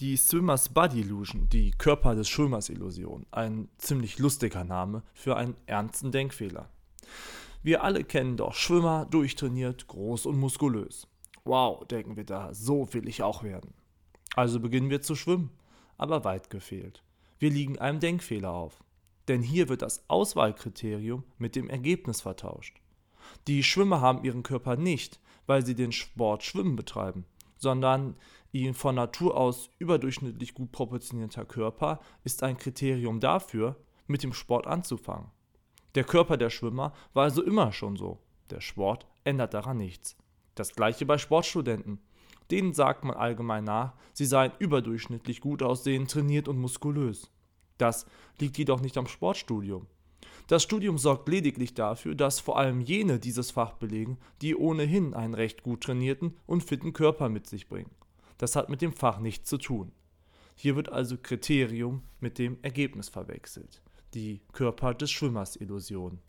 Die Swimmers Body Illusion, die Körper des Schwimmers Illusion, ein ziemlich lustiger Name für einen ernsten Denkfehler. Wir alle kennen doch Schwimmer, durchtrainiert, groß und muskulös. Wow, denken wir da, so will ich auch werden. Also beginnen wir zu schwimmen, aber weit gefehlt. Wir liegen einem Denkfehler auf. Denn hier wird das Auswahlkriterium mit dem Ergebnis vertauscht. Die Schwimmer haben ihren Körper nicht, weil sie den Sport Schwimmen betreiben, sondern Ihr von Natur aus überdurchschnittlich gut proportionierter Körper ist ein Kriterium dafür, mit dem Sport anzufangen. Der Körper der Schwimmer war also immer schon so. Der Sport ändert daran nichts. Das gleiche bei Sportstudenten. Denen sagt man allgemein nach, sie seien überdurchschnittlich gut aussehend, trainiert und muskulös. Das liegt jedoch nicht am Sportstudium. Das Studium sorgt lediglich dafür, dass vor allem jene dieses Fach belegen, die ohnehin einen recht gut trainierten und fitten Körper mit sich bringen. Das hat mit dem Fach nichts zu tun. Hier wird also Kriterium mit dem Ergebnis verwechselt. Die Körper des Schwimmers Illusion.